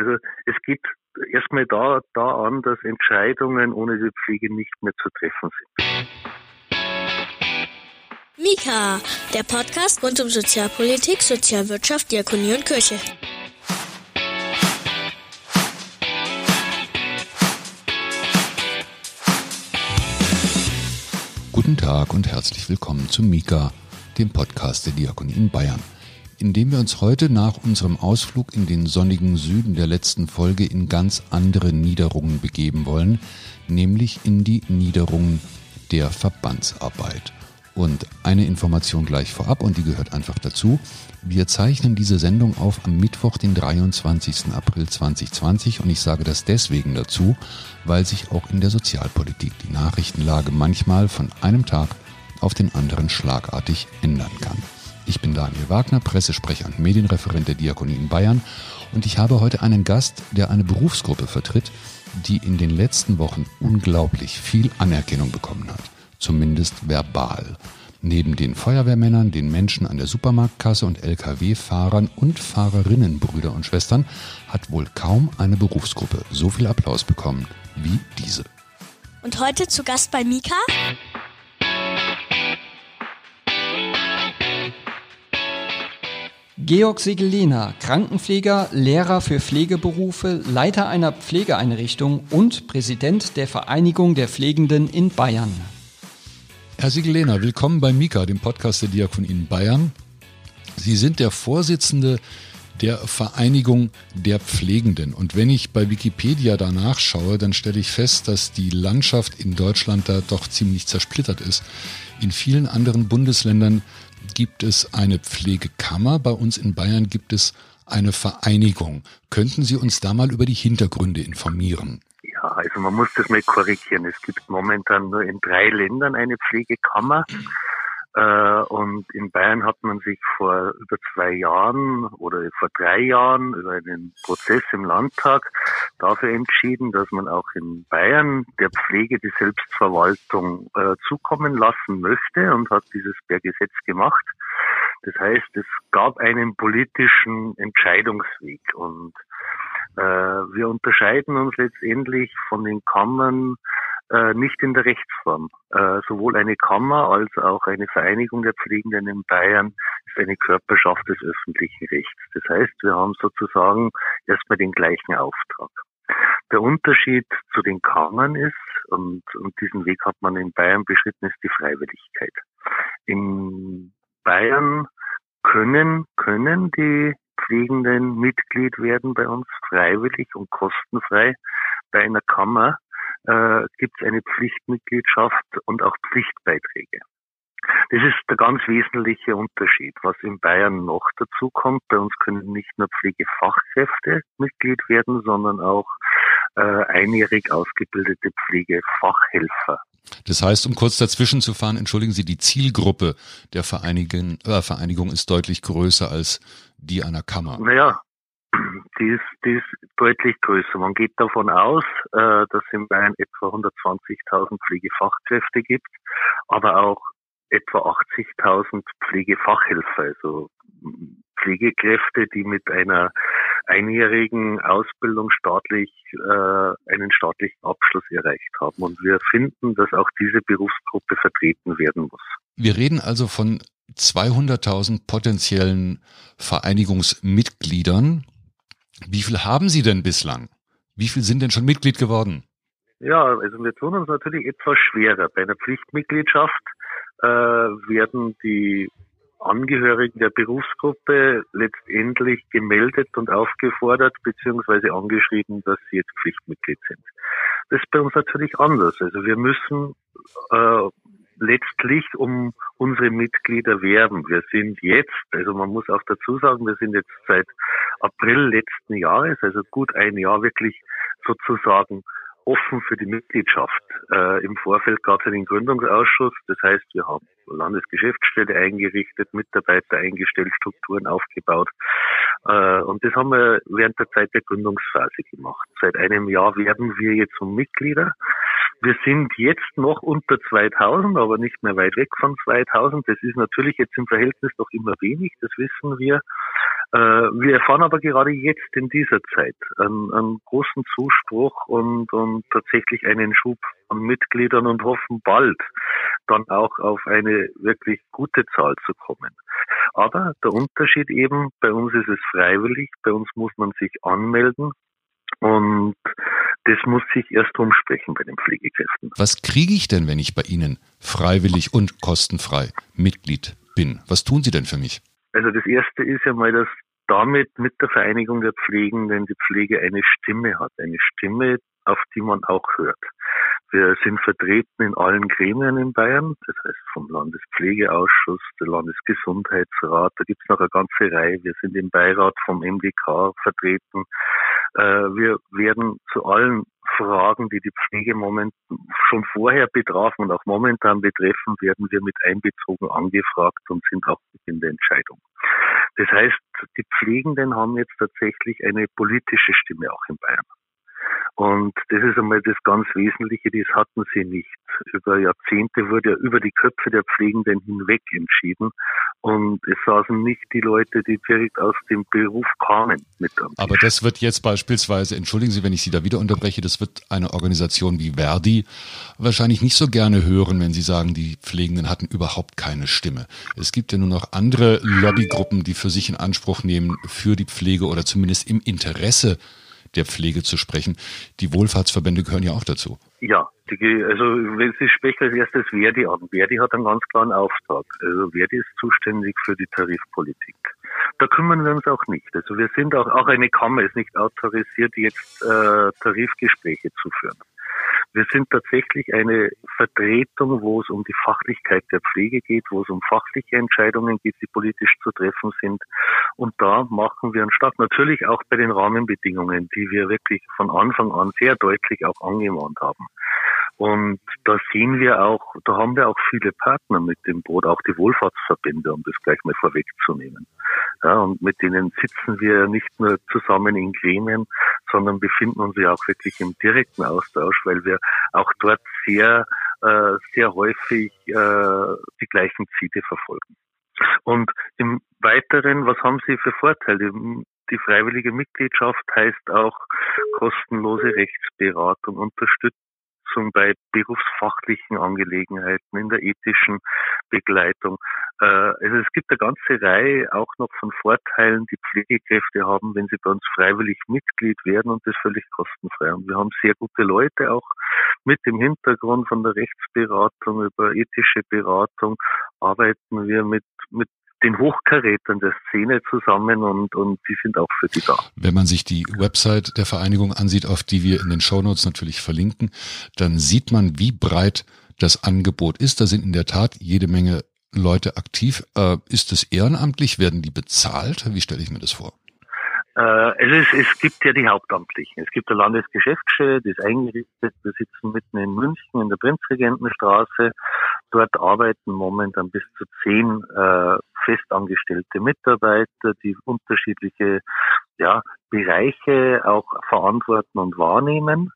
Also es geht erstmal da, da an, dass Entscheidungen ohne die Pflege nicht mehr zu treffen sind. Mika, der Podcast rund um Sozialpolitik, Sozialwirtschaft, Diakonie und Kirche. Guten Tag und herzlich willkommen zu Mika, dem Podcast der Diakonie in Bayern indem wir uns heute nach unserem Ausflug in den sonnigen Süden der letzten Folge in ganz andere Niederungen begeben wollen, nämlich in die Niederungen der Verbandsarbeit. Und eine Information gleich vorab, und die gehört einfach dazu. Wir zeichnen diese Sendung auf am Mittwoch, den 23. April 2020. Und ich sage das deswegen dazu, weil sich auch in der Sozialpolitik die Nachrichtenlage manchmal von einem Tag auf den anderen schlagartig ändern kann. Ich bin Daniel Wagner, Pressesprecher und Medienreferent der Diakonie in Bayern und ich habe heute einen Gast, der eine Berufsgruppe vertritt, die in den letzten Wochen unglaublich viel Anerkennung bekommen hat, zumindest verbal. Neben den Feuerwehrmännern, den Menschen an der Supermarktkasse und Lkw-Fahrern und Fahrerinnen, Brüder und Schwestern, hat wohl kaum eine Berufsgruppe so viel Applaus bekommen wie diese. Und heute zu Gast bei Mika Georg Segelina, Krankenpfleger, Lehrer für Pflegeberufe, Leiter einer Pflegeeinrichtung und Präsident der Vereinigung der Pflegenden in Bayern. Herr Segelena, willkommen bei Mika, dem Podcast der Diakonie in Bayern. Sie sind der Vorsitzende der Vereinigung der Pflegenden. Und wenn ich bei Wikipedia danach schaue, dann stelle ich fest, dass die Landschaft in Deutschland da doch ziemlich zersplittert ist. In vielen anderen Bundesländern gibt es eine Pflegekammer, bei uns in Bayern gibt es eine Vereinigung. Könnten Sie uns da mal über die Hintergründe informieren? Ja, also man muss das mal korrigieren. Es gibt momentan nur in drei Ländern eine Pflegekammer. Äh, und in Bayern hat man sich vor über zwei Jahren oder vor drei Jahren über einen Prozess im Landtag dafür entschieden, dass man auch in Bayern der Pflege die Selbstverwaltung äh, zukommen lassen möchte und hat dieses per Gesetz gemacht. Das heißt, es gab einen politischen Entscheidungsweg und äh, wir unterscheiden uns letztendlich von den Kammern äh, nicht in der Rechtsform. Äh, sowohl eine Kammer als auch eine Vereinigung der Pflegenden in Bayern ist eine Körperschaft des öffentlichen Rechts. Das heißt, wir haben sozusagen erstmal den gleichen Auftrag. Der Unterschied zu den Kammern ist, und, und diesen Weg hat man in Bayern beschritten, ist die Freiwilligkeit. In Bayern können, können die Pflegenden Mitglied werden bei uns freiwillig und kostenfrei bei einer Kammer äh, gibt es eine Pflichtmitgliedschaft und auch Pflichtbeiträge. Das ist der ganz wesentliche Unterschied. Was in Bayern noch dazu kommt, bei uns können nicht nur Pflegefachkräfte Mitglied werden, sondern auch äh, einjährig ausgebildete Pflegefachhelfer. Das heißt, um kurz dazwischen zu fahren, entschuldigen Sie, die Zielgruppe der Vereinigung, äh, Vereinigung ist deutlich größer als die einer Kammer. Naja, die ist, die ist deutlich größer. Man geht davon aus, äh, dass es in Bayern etwa 120.000 Pflegefachkräfte gibt, aber auch etwa 80.000 Pflegefachhelfer, also Pflegekräfte, die mit einer einjährigen Ausbildung staatlich äh, einen staatlichen Abschluss erreicht haben. Und wir finden, dass auch diese Berufsgruppe vertreten werden muss. Wir reden also von 200.000 potenziellen Vereinigungsmitgliedern. Wie viel haben Sie denn bislang? Wie viel sind denn schon Mitglied geworden? Ja, also wir tun uns natürlich etwas schwerer. Bei einer Pflichtmitgliedschaft äh, werden die Angehörigen der Berufsgruppe letztendlich gemeldet und aufgefordert beziehungsweise angeschrieben, dass sie jetzt Pflichtmitglied sind. Das ist bei uns natürlich anders. Also wir müssen äh, letztlich um unsere Mitglieder werben. Wir sind jetzt, also man muss auch dazu sagen, wir sind jetzt seit April letzten Jahres, also gut ein Jahr wirklich sozusagen offen für die Mitgliedschaft. Äh, Im Vorfeld gab es einen Gründungsausschuss, das heißt, wir haben Landesgeschäftsstelle eingerichtet, Mitarbeiter eingestellt, Strukturen aufgebaut. Äh, und das haben wir während der Zeit der Gründungsphase gemacht. Seit einem Jahr werden wir jetzt um Mitglieder. Wir sind jetzt noch unter 2000, aber nicht mehr weit weg von 2000. Das ist natürlich jetzt im Verhältnis noch immer wenig, das wissen wir. Äh, wir erfahren aber gerade jetzt in dieser Zeit einen, einen großen Zuspruch und, und tatsächlich einen Schub an Mitgliedern und hoffen bald dann auch auf eine wirklich gute Zahl zu kommen. Aber der Unterschied eben, bei uns ist es freiwillig, bei uns muss man sich anmelden und das muss sich erst umsprechen bei den Pflegekräften. Was kriege ich denn, wenn ich bei Ihnen freiwillig und kostenfrei Mitglied bin? Was tun Sie denn für mich? Also das Erste ist ja mal, dass damit mit der Vereinigung der Pflegenden die Pflege eine Stimme hat. Eine Stimme, auf die man auch hört. Wir sind vertreten in allen Gremien in Bayern, das heißt vom Landespflegeausschuss, der Landesgesundheitsrat, da gibt es noch eine ganze Reihe. Wir sind im Beirat vom MDK vertreten. Äh, wir werden zu allen Fragen, die die Pflege moment schon vorher betrafen und auch momentan betreffen, werden wir mit einbezogen angefragt und sind auch in der Entscheidung. Das heißt, die Pflegenden haben jetzt tatsächlich eine politische Stimme auch in Bayern. Und das ist einmal das ganz Wesentliche, das hatten sie nicht. Über Jahrzehnte wurde ja über die Köpfe der Pflegenden hinweg entschieden. Und es saßen nicht die Leute, die direkt aus dem Beruf kamen mit am Aber das wird jetzt beispielsweise, entschuldigen Sie, wenn ich Sie da wieder unterbreche, das wird eine Organisation wie Verdi wahrscheinlich nicht so gerne hören, wenn Sie sagen, die Pflegenden hatten überhaupt keine Stimme. Es gibt ja nur noch andere Lobbygruppen, die für sich in Anspruch nehmen, für die Pflege oder zumindest im Interesse der Pflege zu sprechen. Die Wohlfahrtsverbände gehören ja auch dazu. Ja, die, also wenn Sie sprechen als erstes Verdi an. Verdi hat einen ganz klaren Auftrag. Also Verdi ist zuständig für die Tarifpolitik. Da kümmern wir uns auch nicht. Also wir sind auch, auch eine Kammer ist nicht autorisiert, jetzt äh, Tarifgespräche zu führen. Wir sind tatsächlich eine Vertretung, wo es um die Fachlichkeit der Pflege geht, wo es um fachliche Entscheidungen geht, die politisch zu treffen sind. Und da machen wir einen Start. Natürlich auch bei den Rahmenbedingungen, die wir wirklich von Anfang an sehr deutlich auch angemahnt haben. Und da sehen wir auch, da haben wir auch viele Partner mit dem Boot, auch die Wohlfahrtsverbände, um das gleich mal vorwegzunehmen. Ja, und mit denen sitzen wir nicht nur zusammen in Gremien, sondern befinden uns ja auch wirklich im direkten Austausch, weil wir auch dort sehr, äh, sehr häufig äh, die gleichen Ziele verfolgen. Und im Weiteren, was haben Sie für Vorteile? Die freiwillige Mitgliedschaft heißt auch kostenlose Rechtsberatung, unterstützt Unterstützung bei berufsfachlichen Angelegenheiten, in der ethischen Begleitung. Äh, also es gibt eine ganze Reihe auch noch von Vorteilen, die Pflegekräfte haben, wenn sie bei uns freiwillig Mitglied werden und das völlig kostenfrei. Und wir haben sehr gute Leute auch mit dem Hintergrund von der Rechtsberatung über ethische Beratung arbeiten wir mit, mit den Hochkarätern der Szene zusammen und, und die sind auch für die da. Wenn man sich die Website der Vereinigung ansieht, auf die wir in den Shownotes natürlich verlinken, dann sieht man, wie breit das Angebot ist. Da sind in der Tat jede Menge Leute aktiv. Äh, ist es ehrenamtlich? Werden die bezahlt? Wie stelle ich mir das vor? Äh, es, es gibt ja die Hauptamtlichen. Es gibt eine Landesgeschäftsstelle, die ist eingerichtet. Wir sitzen mitten in München in der Prinzregentenstraße. Dort arbeiten momentan bis zu zehn äh, festangestellte Mitarbeiter, die unterschiedliche ja, Bereiche auch verantworten und wahrnehmen.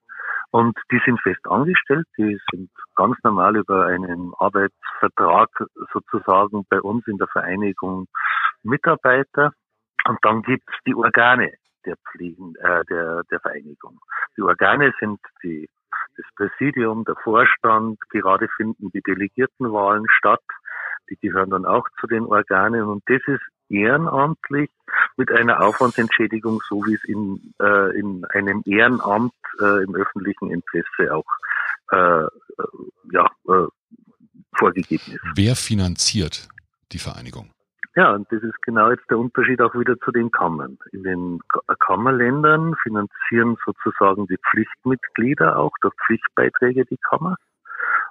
Und die sind fest angestellt, die sind ganz normal über einen Arbeitsvertrag sozusagen bei uns in der Vereinigung Mitarbeiter. Und dann gibt's die Organe der Pflegen, äh, der, der Vereinigung. Die Organe sind die, das Präsidium, der Vorstand, gerade finden die Delegiertenwahlen statt. Die gehören dann auch zu den Organen und das ist ehrenamtlich mit einer Aufwandsentschädigung, so wie es in, äh, in einem Ehrenamt äh, im öffentlichen Interesse auch äh, ja, äh, vorgegeben ist. Wer finanziert die Vereinigung? Ja, und das ist genau jetzt der Unterschied auch wieder zu den Kammern. In den Kammerländern finanzieren sozusagen die Pflichtmitglieder auch durch Pflichtbeiträge die Kammer.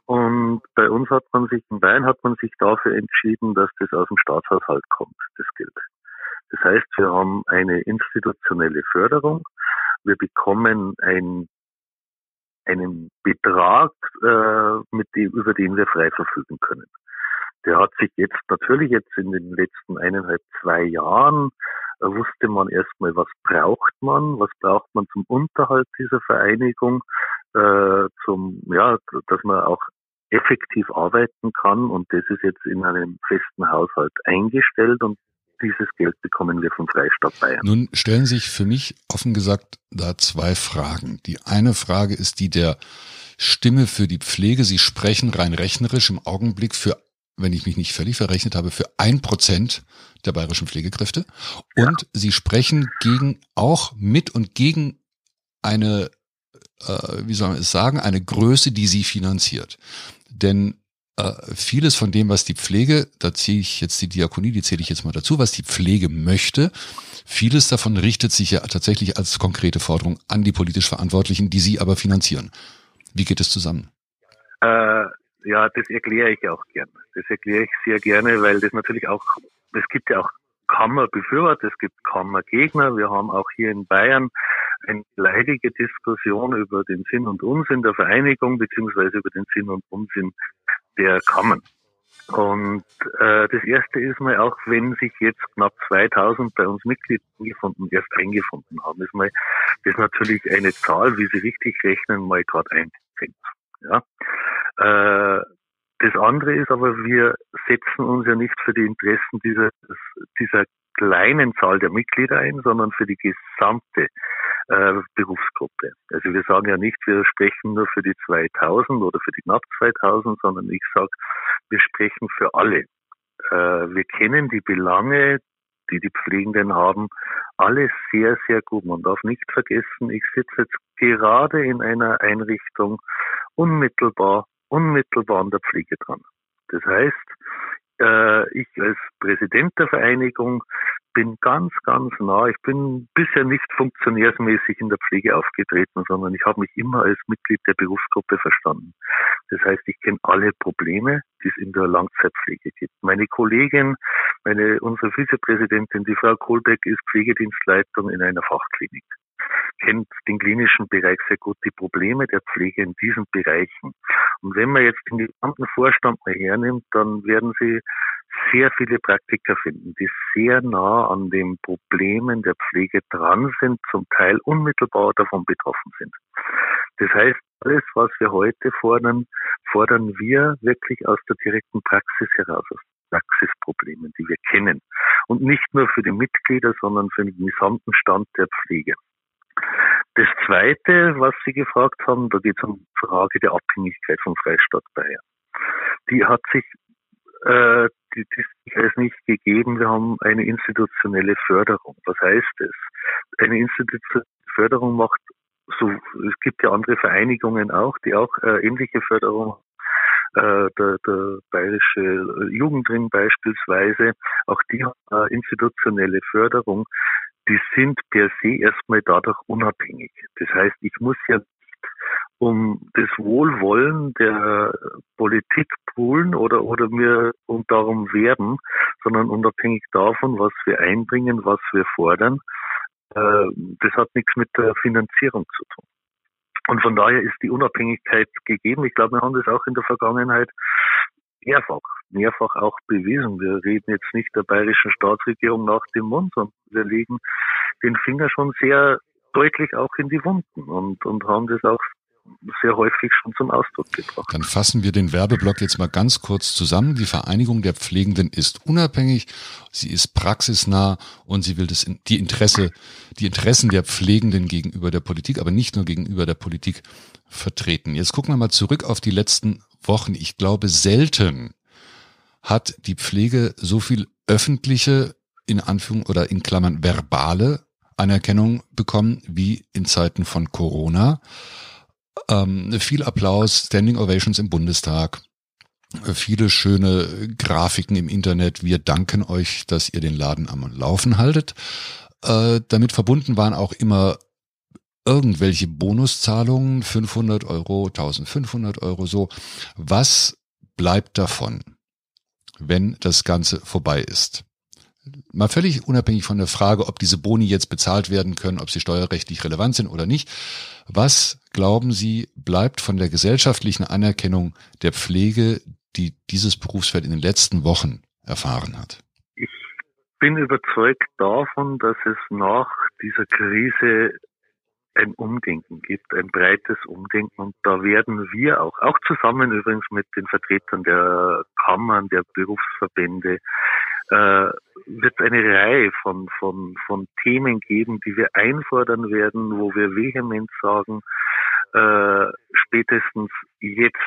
Und bei uns hat man sich, in Bayern hat man sich dafür entschieden, dass das aus dem Staatshaushalt kommt, das Geld. Das heißt, wir haben eine institutionelle Förderung. Wir bekommen ein, einen Betrag, äh, mit dem, über den wir frei verfügen können. Der hat sich jetzt natürlich jetzt in den letzten eineinhalb, zwei Jahren äh, wusste man erstmal, was braucht man, was braucht man zum Unterhalt dieser Vereinigung, äh, zum, ja, dass man auch effektiv arbeiten kann und das ist jetzt in einem festen Haushalt eingestellt und dieses Geld bekommen wir vom Freistaat Bayern. Nun stellen sich für mich offen gesagt da zwei Fragen. Die eine Frage ist die der Stimme für die Pflege. Sie sprechen rein rechnerisch im Augenblick für, wenn ich mich nicht völlig verrechnet habe, für ein Prozent der bayerischen Pflegekräfte. Und ja. Sie sprechen gegen, auch mit und gegen eine, äh, wie soll man es sagen, eine Größe, die sie finanziert. Denn äh, vieles von dem, was die Pflege, da ziehe ich jetzt die Diakonie, die zähle ich jetzt mal dazu, was die Pflege möchte, vieles davon richtet sich ja tatsächlich als konkrete Forderung an die politisch Verantwortlichen, die sie aber finanzieren. Wie geht es zusammen? Äh, ja, das erkläre ich auch gerne. Das erkläre ich sehr gerne, weil das natürlich auch, es gibt ja auch Kammerbefürworter, es gibt Kammergegner. Wir haben auch hier in Bayern eine leidige Diskussion über den Sinn und Unsinn der Vereinigung beziehungsweise über den Sinn und Unsinn der Kammern. Und äh, das erste ist mal auch, wenn sich jetzt knapp 2000 bei uns Mitglieder eingefunden, erst eingefunden haben, ist mal das natürlich eine Zahl, wie Sie richtig rechnen, mal gerade ein Ja. Äh, das andere ist aber, wir setzen uns ja nicht für die Interessen dieser, dieser kleinen Zahl der Mitglieder ein, sondern für die gesamte äh, Berufsgruppe. Also wir sagen ja nicht, wir sprechen nur für die 2000 oder für die knapp 2000, sondern ich sage, wir sprechen für alle. Äh, wir kennen die Belange, die die Pflegenden haben, alle sehr, sehr gut. Man darf nicht vergessen, ich sitze jetzt gerade in einer Einrichtung unmittelbar, unmittelbar an der Pflege dran. Das heißt, äh, ich als Präsident der Vereinigung bin ganz, ganz nah. Ich bin bisher nicht funktionärsmäßig in der Pflege aufgetreten, sondern ich habe mich immer als Mitglied der Berufsgruppe verstanden. Das heißt, ich kenne alle Probleme, die es in der Langzeitpflege gibt. Meine Kollegin, meine, unsere Vizepräsidentin, die Frau Kohlbeck, ist Pflegedienstleitung in einer Fachklinik kennt den klinischen Bereich sehr gut, die Probleme der Pflege in diesen Bereichen. Und wenn man jetzt den gesamten Vorstand mal hernimmt, dann werden Sie sehr viele Praktiker finden, die sehr nah an den Problemen der Pflege dran sind, zum Teil unmittelbar davon betroffen sind. Das heißt, alles, was wir heute fordern, fordern wir wirklich aus der direkten Praxis heraus, aus Praxisproblemen, die wir kennen. Und nicht nur für die Mitglieder, sondern für den gesamten Stand der Pflege. Das Zweite, was Sie gefragt haben, da geht es um die Frage der Abhängigkeit vom Freistaat Bayern. Die hat sich äh, die, die ist nicht gegeben. Wir haben eine institutionelle Förderung. Was heißt es? Eine institutionelle Förderung macht so, es gibt ja andere Vereinigungen auch, die auch äh, ähnliche Förderung äh, der, der bayerische Jugendring beispielsweise, auch die haben äh, institutionelle Förderung, die sind per se erstmal dadurch unabhängig. Das heißt, ich muss ja um das Wohlwollen der Politik poolen oder, oder mir und darum werben, sondern unabhängig davon, was wir einbringen, was wir fordern. Äh, das hat nichts mit der Finanzierung zu tun. Und von daher ist die Unabhängigkeit gegeben. Ich glaube, wir haben das auch in der Vergangenheit mehrfach, mehrfach auch bewiesen. Wir reden jetzt nicht der bayerischen Staatsregierung nach dem Mund, sondern wir legen den Finger schon sehr deutlich auch in die Wunden und, und haben das auch sehr häufig schon zum Ausdruck gebracht. Dann fassen wir den Werbeblock jetzt mal ganz kurz zusammen. Die Vereinigung der Pflegenden ist unabhängig, sie ist praxisnah und sie will das, die Interesse, die Interessen der Pflegenden gegenüber der Politik, aber nicht nur gegenüber der Politik vertreten. Jetzt gucken wir mal zurück auf die letzten Wochen. Ich glaube, selten hat die Pflege so viel öffentliche, in Anführung oder in Klammern verbale Anerkennung bekommen wie in Zeiten von Corona. Ähm, viel Applaus, Standing Ovations im Bundestag, viele schöne Grafiken im Internet. Wir danken euch, dass ihr den Laden am Laufen haltet. Äh, damit verbunden waren auch immer irgendwelche Bonuszahlungen, 500 Euro, 1500 Euro so. Was bleibt davon, wenn das Ganze vorbei ist? Mal völlig unabhängig von der Frage, ob diese Boni jetzt bezahlt werden können, ob sie steuerrechtlich relevant sind oder nicht. Was glauben Sie, bleibt von der gesellschaftlichen Anerkennung der Pflege, die dieses Berufsfeld in den letzten Wochen erfahren hat? Ich bin überzeugt davon, dass es nach dieser Krise ein Umdenken gibt, ein breites Umdenken. Und da werden wir auch, auch zusammen übrigens mit den Vertretern der Kammern, der Berufsverbände, äh, wird es eine Reihe von, von, von Themen geben, die wir einfordern werden, wo wir vehement sagen, äh, spätestens jetzt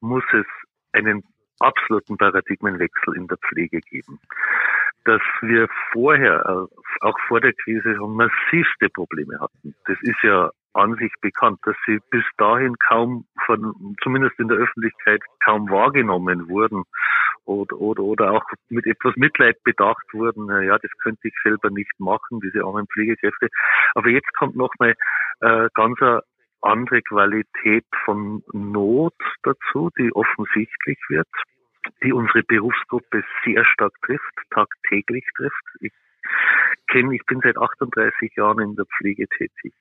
muss es einen absoluten Paradigmenwechsel in der Pflege geben. Dass wir vorher, äh, auch vor der Krise, massivste Probleme hatten. Das ist ja an sich bekannt, dass sie bis dahin kaum von, zumindest in der Öffentlichkeit, kaum wahrgenommen wurden oder, oder, oder auch mit etwas Mitleid bedacht wurden. Ja, das könnte ich selber nicht machen, diese armen Pflegekräfte. Aber jetzt kommt nochmal äh, ganz eine andere Qualität von Not dazu, die offensichtlich wird, die unsere Berufsgruppe sehr stark trifft, tagtäglich trifft. Ich kenne, ich bin seit 38 Jahren in der Pflege tätig.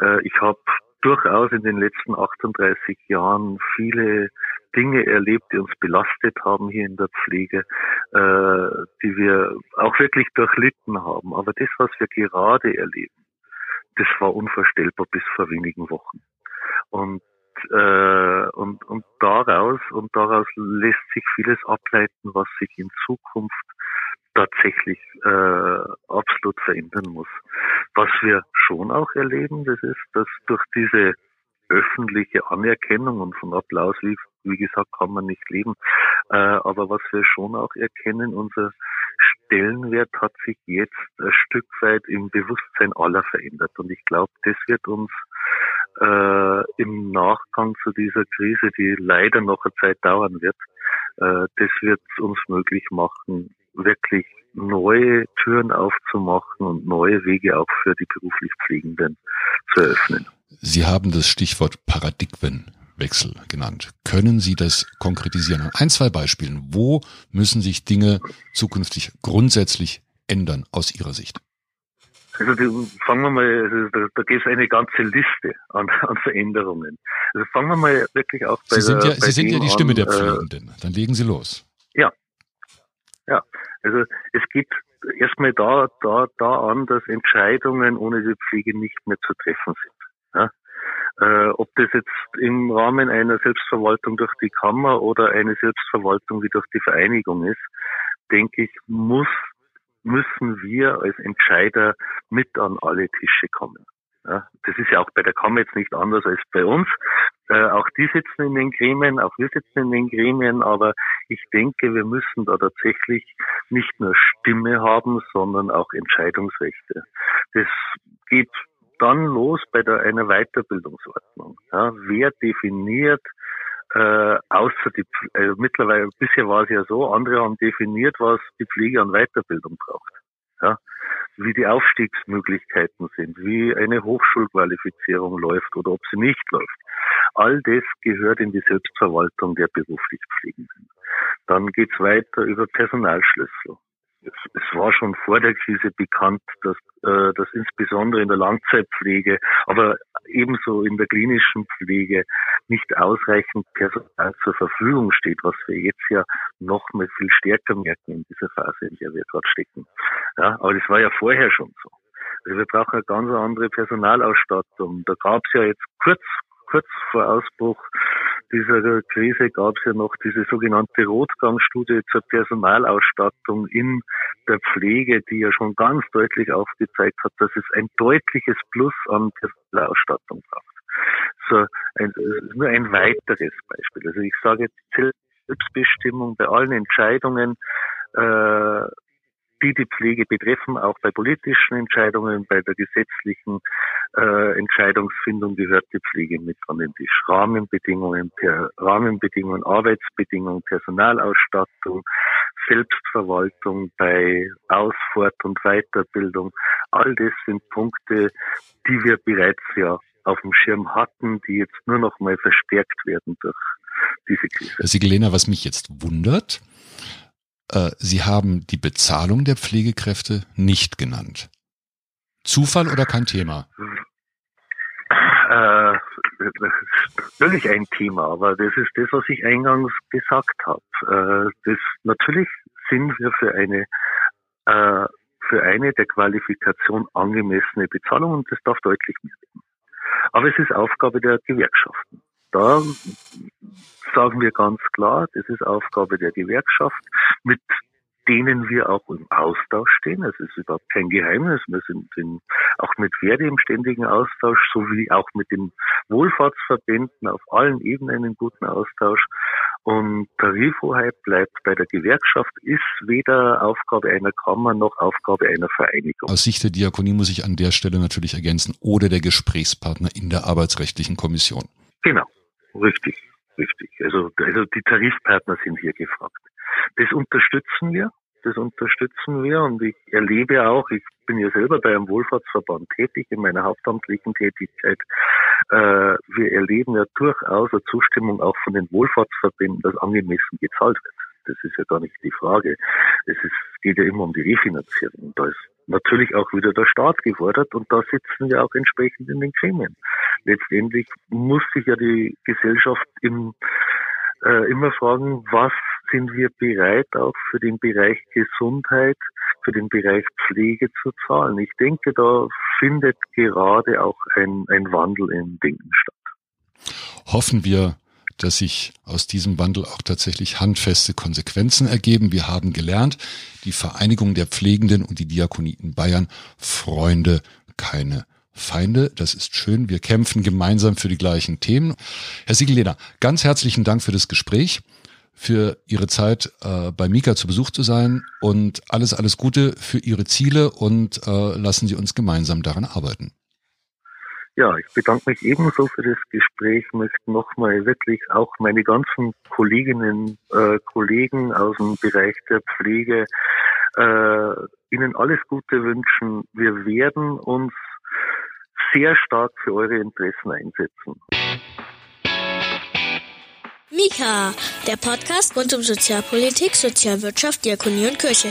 Äh, ich habe durchaus in den letzten 38 Jahren viele Dinge erlebt, die uns belastet haben hier in der Pflege, äh, die wir auch wirklich durchlitten haben. Aber das, was wir gerade erleben, das war unvorstellbar bis vor wenigen Wochen. Und äh, und, und daraus und daraus lässt sich vieles ableiten, was sich in Zukunft tatsächlich äh, absolut verändern muss. Was wir schon auch erleben, das ist, dass durch diese öffentliche Anerkennung und von Applaus, wie, wie gesagt, kann man nicht leben. Äh, aber was wir schon auch erkennen, unser Stellenwert hat sich jetzt ein Stück weit im Bewusstsein aller verändert. Und ich glaube, das wird uns äh, im Nachgang zu dieser Krise, die leider noch eine Zeit dauern wird, äh, das wird uns möglich machen, wirklich neue Türen aufzumachen und neue Wege auch für die beruflich Pflegenden zu eröffnen. Sie haben das Stichwort Paradigmenwechsel genannt. Können Sie das konkretisieren an ein, zwei Beispielen? Wo müssen sich Dinge zukünftig grundsätzlich ändern aus Ihrer Sicht? Also die, fangen wir mal, also da, da gibt es eine ganze Liste an, an Veränderungen. Also fangen wir mal wirklich auch bei Sie sind der, ja, Sie sind ja die Stimme an, der Pflegenden. Dann legen Sie los. Ja, ja. Also es geht erstmal da, da, da an, dass Entscheidungen ohne die Pflege nicht mehr zu treffen sind. Ja? Äh, ob das jetzt im Rahmen einer Selbstverwaltung durch die Kammer oder eine Selbstverwaltung wie durch die Vereinigung ist, denke ich, muss müssen wir als Entscheider mit an alle Tische kommen. Ja, das ist ja auch bei der Kammer jetzt nicht anders als bei uns. Äh, auch die sitzen in den Gremien, auch wir sitzen in den Gremien, aber ich denke, wir müssen da tatsächlich nicht nur Stimme haben, sondern auch Entscheidungsrechte. Das geht dann los bei der, einer Weiterbildungsordnung. Ja, wer definiert, äh, außer die, äh, mittlerweile, bisher war es ja so, andere haben definiert, was die Pflege an Weiterbildung braucht. Ja, wie die Aufstiegsmöglichkeiten sind, wie eine Hochschulqualifizierung läuft oder ob sie nicht läuft. All das gehört in die Selbstverwaltung der beruflich Pflegenden. Dann geht's weiter über Personalschlüssel es, war schon vor der Krise bekannt, dass, äh, dass insbesondere in der Langzeitpflege, aber ebenso in der klinischen Pflege nicht ausreichend Personal zur Verfügung steht, was wir jetzt ja noch mal viel stärker merken in dieser Phase, in der wir gerade stecken. Ja, aber das war ja vorher schon so. Also wir brauchen eine ganz andere Personalausstattung. Da gab es ja jetzt kurz kurz vor Ausbruch dieser Krise gab es ja noch diese sogenannte Rotgangstudie zur Personalausstattung in der Pflege, die ja schon ganz deutlich aufgezeigt hat, dass es ein deutliches Plus an Personalausstattung braucht. So ein, nur ein weiteres Beispiel. Also ich sage jetzt Selbstbestimmung bei allen Entscheidungen äh, die die Pflege betreffen, auch bei politischen Entscheidungen, bei der gesetzlichen äh, Entscheidungsfindung gehört die Pflege mit an den Tisch. Rahmenbedingungen, per, Rahmenbedingungen, Arbeitsbedingungen, Personalausstattung, Selbstverwaltung bei Aus-, und Weiterbildung. All das sind Punkte, die wir bereits ja auf dem Schirm hatten, die jetzt nur noch mal verstärkt werden durch diese Krise. Sigelena, was mich jetzt wundert, äh, Sie haben die Bezahlung der Pflegekräfte nicht genannt. Zufall oder kein Thema? Äh, natürlich ein Thema, aber das ist das, was ich eingangs gesagt habe. Äh, das, natürlich sind wir für eine äh, für eine der Qualifikation angemessene Bezahlung und das darf deutlich mehr werden. Aber es ist Aufgabe der Gewerkschaften. Da sagen wir ganz klar, das ist Aufgabe der Gewerkschaft mit denen wir auch im Austausch stehen. Es ist überhaupt kein Geheimnis. Wir sind, sind auch mit Verdi im ständigen Austausch, sowie auch mit den Wohlfahrtsverbänden auf allen Ebenen in guten Austausch. Und Tarifhoheit bleibt bei der Gewerkschaft, ist weder Aufgabe einer Kammer noch Aufgabe einer Vereinigung. Aus Sicht der Diakonie muss ich an der Stelle natürlich ergänzen, oder der Gesprächspartner in der arbeitsrechtlichen Kommission. Genau, richtig, richtig. Also, also die Tarifpartner sind hier gefragt. Das unterstützen wir das unterstützen wir und ich erlebe auch, ich bin ja selber bei einem Wohlfahrtsverband tätig in meiner hauptamtlichen Tätigkeit. Äh, wir erleben ja durchaus eine Zustimmung auch von den Wohlfahrtsverbänden, dass angemessen gezahlt wird. Das ist ja gar nicht die Frage. Es ist, geht ja immer um die Refinanzierung. Da ist natürlich auch wieder der Staat gefordert und da sitzen wir auch entsprechend in den Gremien. Letztendlich muss sich ja die Gesellschaft im, äh, immer fragen, was sind wir bereit, auch für den Bereich Gesundheit, für den Bereich Pflege zu zahlen. Ich denke, da findet gerade auch ein, ein Wandel im Denken statt. Hoffen wir, dass sich aus diesem Wandel auch tatsächlich handfeste Konsequenzen ergeben. Wir haben gelernt, die Vereinigung der Pflegenden und die Diakonie in Bayern, Freunde, keine Feinde. Das ist schön. Wir kämpfen gemeinsam für die gleichen Themen. Herr Siegelleder, ganz herzlichen Dank für das Gespräch für Ihre Zeit äh, bei Mika zu Besuch zu sein und alles, alles Gute für Ihre Ziele und äh, lassen Sie uns gemeinsam daran arbeiten. Ja, ich bedanke mich ebenso für das Gespräch, möchte nochmal wirklich auch meine ganzen Kolleginnen, äh, Kollegen aus dem Bereich der Pflege äh, Ihnen alles Gute wünschen. Wir werden uns sehr stark für eure Interessen einsetzen. Mika, der Podcast rund um Sozialpolitik, Sozialwirtschaft, Diakonie und Kirche.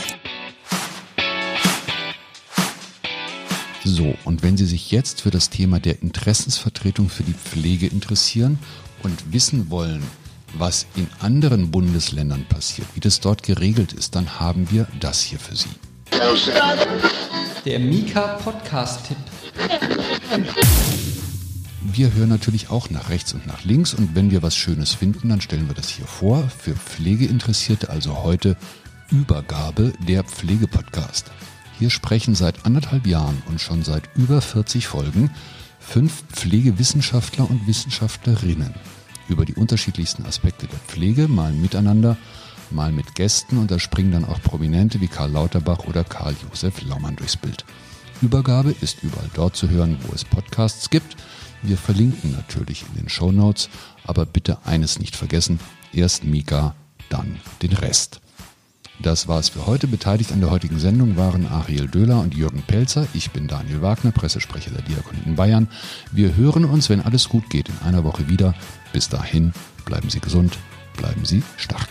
So, und wenn Sie sich jetzt für das Thema der Interessensvertretung für die Pflege interessieren und wissen wollen, was in anderen Bundesländern passiert, wie das dort geregelt ist, dann haben wir das hier für Sie. Der Mika Podcast-Tipp. Wir hören natürlich auch nach rechts und nach links und wenn wir was Schönes finden, dann stellen wir das hier vor. Für Pflegeinteressierte also heute Übergabe der Pflegepodcast. Hier sprechen seit anderthalb Jahren und schon seit über 40 Folgen fünf Pflegewissenschaftler und Wissenschaftlerinnen über die unterschiedlichsten Aspekte der Pflege, mal miteinander, mal mit Gästen und da springen dann auch Prominente wie Karl Lauterbach oder Karl Josef Laumann durchs Bild. Übergabe ist überall dort zu hören, wo es Podcasts gibt wir verlinken natürlich in den Show Notes, aber bitte eines nicht vergessen, erst Mika, dann den Rest. Das war's für heute. Beteiligt an der heutigen Sendung waren Ariel Döhler und Jürgen Pelzer. Ich bin Daniel Wagner, Pressesprecher der Diakonie in Bayern. Wir hören uns, wenn alles gut geht, in einer Woche wieder. Bis dahin, bleiben Sie gesund, bleiben Sie stark.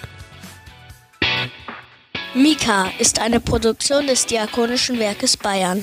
Mika ist eine Produktion des Diakonischen Werkes Bayern.